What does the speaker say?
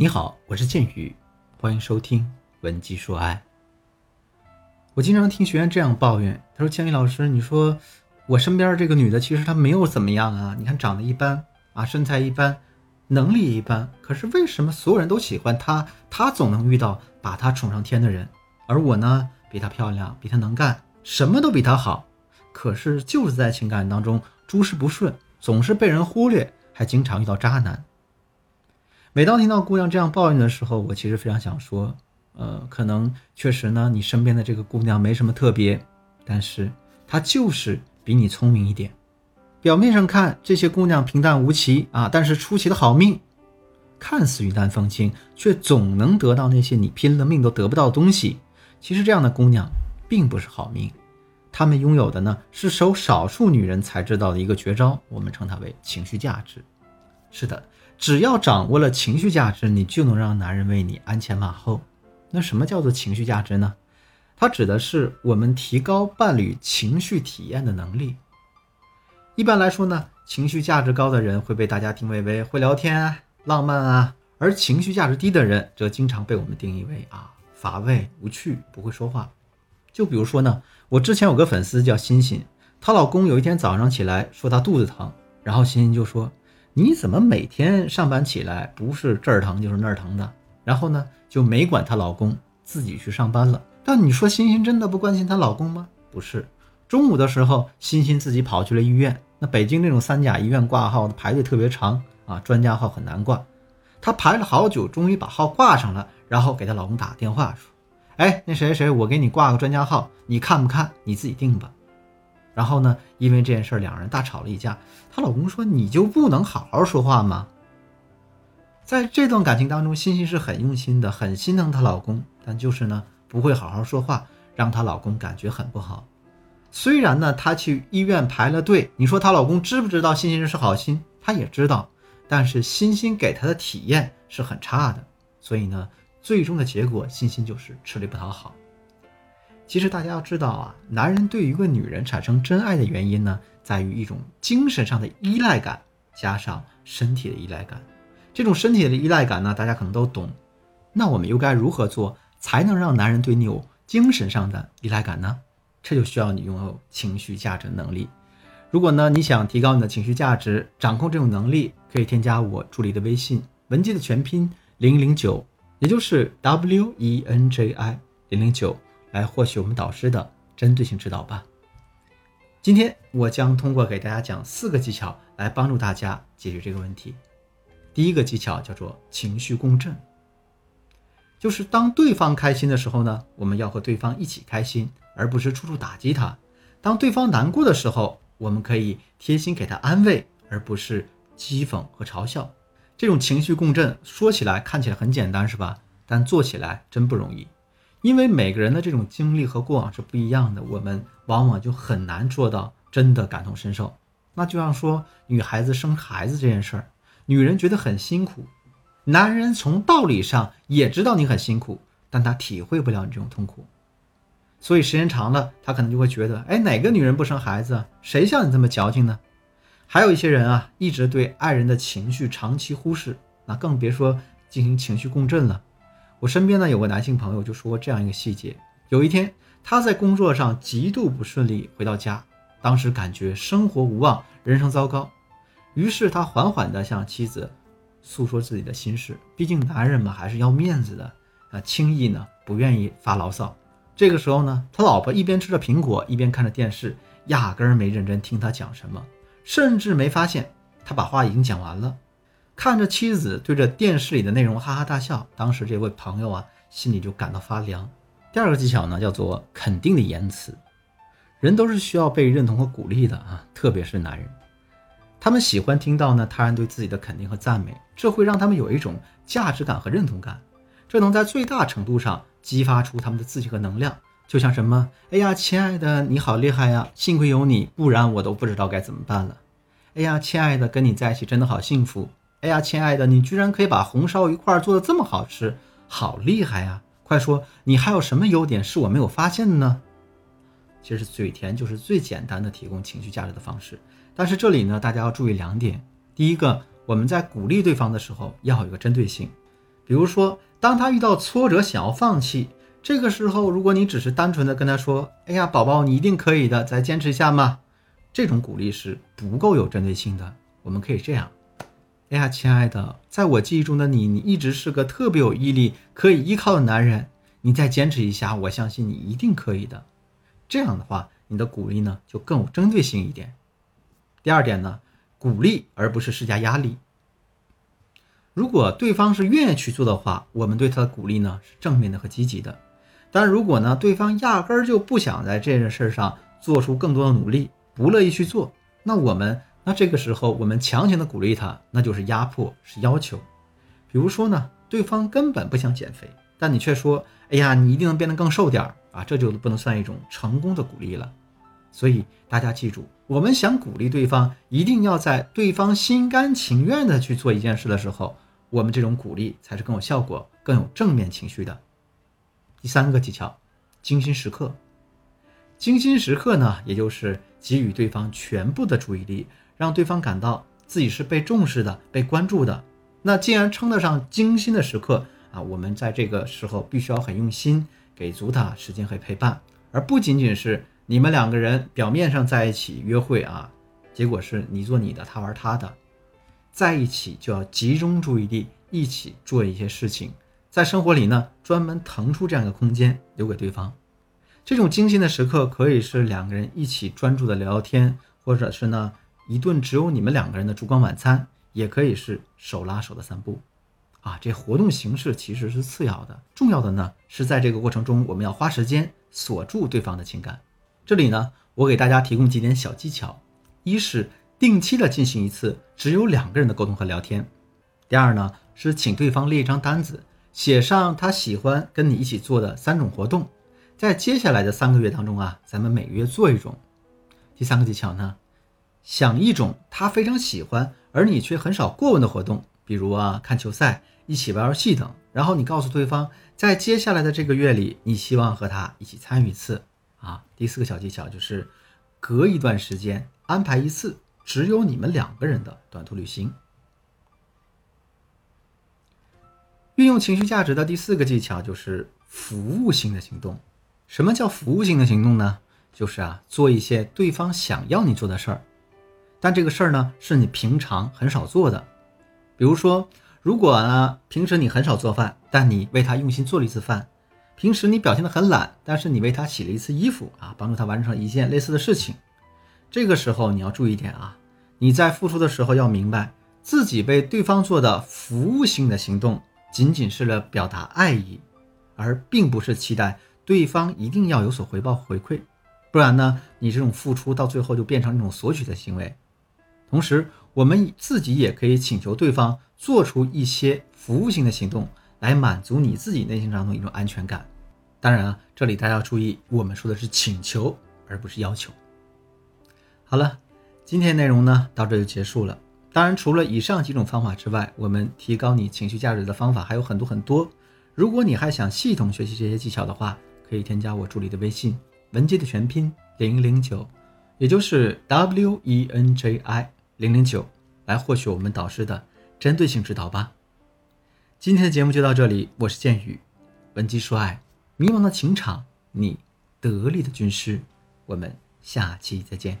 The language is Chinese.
你好，我是剑宇，欢迎收听《文姬说爱》。我经常听学员这样抱怨，他说：“剑宇老师，你说我身边这个女的，其实她没有怎么样啊，你看长得一般啊，身材一般，能力一般，可是为什么所有人都喜欢她？她总能遇到把她宠上天的人，而我呢，比她漂亮，比她能干，什么都比她好，可是就是在情感当中诸事不顺，总是被人忽略，还经常遇到渣男。”每当听到姑娘这样抱怨的时候，我其实非常想说，呃，可能确实呢，你身边的这个姑娘没什么特别，但是她就是比你聪明一点。表面上看这些姑娘平淡无奇啊，但是出奇的好命，看似云淡风轻，却总能得到那些你拼了命都得不到的东西。其实这样的姑娘并不是好命，她们拥有的呢是少少数女人才知道的一个绝招，我们称它为情绪价值。是的。只要掌握了情绪价值，你就能让男人为你鞍前马后。那什么叫做情绪价值呢？它指的是我们提高伴侣情绪体验的能力。一般来说呢，情绪价值高的人会被大家定位为会聊天啊、浪漫啊，而情绪价值低的人则经常被我们定义为啊乏味无趣、不会说话。就比如说呢，我之前有个粉丝叫欣欣，她老公有一天早上起来说她肚子疼，然后欣欣就说。你怎么每天上班起来不是这儿疼就是那儿疼的？然后呢，就没管她老公，自己去上班了。但你说欣欣真的不关心她老公吗？不是，中午的时候，欣欣自己跑去了医院。那北京这种三甲医院挂号的排队特别长啊，专家号很难挂。她排了好久，终于把号挂上了，然后给她老公打电话说：“哎，那谁谁，我给你挂个专家号，你看不看？你自己定吧。”然后呢？因为这件事，两人大吵了一架。她老公说：“你就不能好好说话吗？”在这段感情当中，欣欣是很用心的，很心疼她老公，但就是呢，不会好好说话，让她老公感觉很不好。虽然呢，她去医院排了队，你说她老公知不知道欣欣是好心？他也知道，但是欣欣给他的体验是很差的，所以呢，最终的结果，欣欣就是吃力不讨好。其实大家要知道啊，男人对于一个女人产生真爱的原因呢，在于一种精神上的依赖感，加上身体的依赖感。这种身体的依赖感呢，大家可能都懂。那我们又该如何做，才能让男人对你有精神上的依赖感呢？这就需要你拥有情绪价值能力。如果呢，你想提高你的情绪价值，掌控这种能力，可以添加我助理的微信文姬的全拼零零九，也就是 W E N J I 零零九。来获取我们导师的针对性指导吧。今天我将通过给大家讲四个技巧来帮助大家解决这个问题。第一个技巧叫做情绪共振，就是当对方开心的时候呢，我们要和对方一起开心，而不是处处打击他；当对方难过的时候，我们可以贴心给他安慰，而不是讥讽和嘲笑。这种情绪共振说起来看起来很简单，是吧？但做起来真不容易。因为每个人的这种经历和过往是不一样的，我们往往就很难做到真的感同身受。那就像说女孩子生孩子这件事儿，女人觉得很辛苦，男人从道理上也知道你很辛苦，但他体会不了你这种痛苦。所以时间长了，他可能就会觉得，哎，哪个女人不生孩子？谁像你这么矫情呢？还有一些人啊，一直对爱人的情绪长期忽视，那更别说进行情绪共振了。我身边呢有个男性朋友就说过这样一个细节：有一天他在工作上极度不顺利，回到家，当时感觉生活无望，人生糟糕。于是他缓缓地向妻子诉说自己的心事，毕竟男人嘛还是要面子的啊，轻易呢不愿意发牢骚。这个时候呢，他老婆一边吃着苹果，一边看着电视，压根儿没认真听他讲什么，甚至没发现他把话已经讲完了。看着妻子对着电视里的内容哈哈大笑，当时这位朋友啊心里就感到发凉。第二个技巧呢叫做肯定的言辞，人都是需要被认同和鼓励的啊，特别是男人，他们喜欢听到呢他人对自己的肯定和赞美，这会让他们有一种价值感和认同感，这能在最大程度上激发出他们的自信和能量。就像什么，哎呀，亲爱的，你好厉害呀，幸亏有你，不然我都不知道该怎么办了。哎呀，亲爱的，跟你在一起真的好幸福。哎呀，亲爱的，你居然可以把红烧鱼块做的这么好吃，好厉害呀！快说，你还有什么优点是我没有发现的呢？其实嘴甜就是最简单的提供情绪价值的方式。但是这里呢，大家要注意两点：第一个，我们在鼓励对方的时候要有个针对性，比如说，当他遇到挫折想要放弃，这个时候，如果你只是单纯的跟他说：“哎呀，宝宝，你一定可以的，再坚持一下嘛。”这种鼓励是不够有针对性的。我们可以这样：“哎呀，亲爱的，在我记忆中的你，你一直是个特别有毅力、可以依靠的男人。你再坚持一下，我相信你一定可以的。”这样的话，你的鼓励呢就更有针对性一点。第二点呢，鼓励而不是施加压力。如果对方是愿意去做的话，我们对他的鼓励呢是正面的和积极的。但如果呢，对方压根儿就不想在这件事上做出更多的努力，不乐意去做，那我们那这个时候我们强行的鼓励他，那就是压迫，是要求。比如说呢，对方根本不想减肥，但你却说：“哎呀，你一定能变得更瘦点儿啊！”这就不能算一种成功的鼓励了。所以大家记住，我们想鼓励对方，一定要在对方心甘情愿的去做一件事的时候，我们这种鼓励才是更有效果、更有正面情绪的。第三个技巧，精心时刻。精心时刻呢，也就是给予对方全部的注意力，让对方感到自己是被重视的、被关注的。那既然称得上精心的时刻啊，我们在这个时候必须要很用心，给足他时间和陪伴，而不仅仅是你们两个人表面上在一起约会啊，结果是你做你的，他玩他的。在一起就要集中注意力，一起做一些事情。在生活里呢，专门腾出这样一个空间留给对方。这种精心的时刻，可以是两个人一起专注的聊聊天，或者是呢一顿只有你们两个人的烛光晚餐，也可以是手拉手的散步。啊，这活动形式其实是次要的，重要的呢是在这个过程中，我们要花时间锁住对方的情感。这里呢，我给大家提供几点小技巧：一是定期的进行一次只有两个人的沟通和聊天；第二呢是请对方列一张单子。写上他喜欢跟你一起做的三种活动，在接下来的三个月当中啊，咱们每个月做一种。第三个技巧呢，想一种他非常喜欢而你却很少过问的活动，比如啊看球赛、一起玩游戏等。然后你告诉对方，在接下来的这个月里，你希望和他一起参与一次啊。第四个小技巧就是，隔一段时间安排一次只有你们两个人的短途旅行。运用情绪价值的第四个技巧就是服务性的行动。什么叫服务性的行动呢？就是啊，做一些对方想要你做的事儿，但这个事儿呢是你平常很少做的。比如说，如果呢平时你很少做饭，但你为他用心做了一次饭；平时你表现的很懒，但是你为他洗了一次衣服啊，帮助他完成一件类似的事情。这个时候你要注意点啊，你在付出的时候要明白自己为对方做的服务性的行动。仅仅是了表达爱意，而并不是期待对方一定要有所回报回馈，不然呢，你这种付出到最后就变成一种索取的行为。同时，我们自己也可以请求对方做出一些服务性的行动，来满足你自己内心当中一种安全感。当然啊，这里大家要注意，我们说的是请求，而不是要求。好了，今天内容呢到这就结束了。当然，除了以上几种方法之外，我们提高你情绪价值的方法还有很多很多。如果你还想系统学习这些技巧的话，可以添加我助理的微信文姬的全拼零零九，也就是 W E N J I 零零九，来获取我们导师的针对性指导吧。今天的节目就到这里，我是剑宇，文姬说爱，迷茫的情场，你得力的军师，我们下期再见。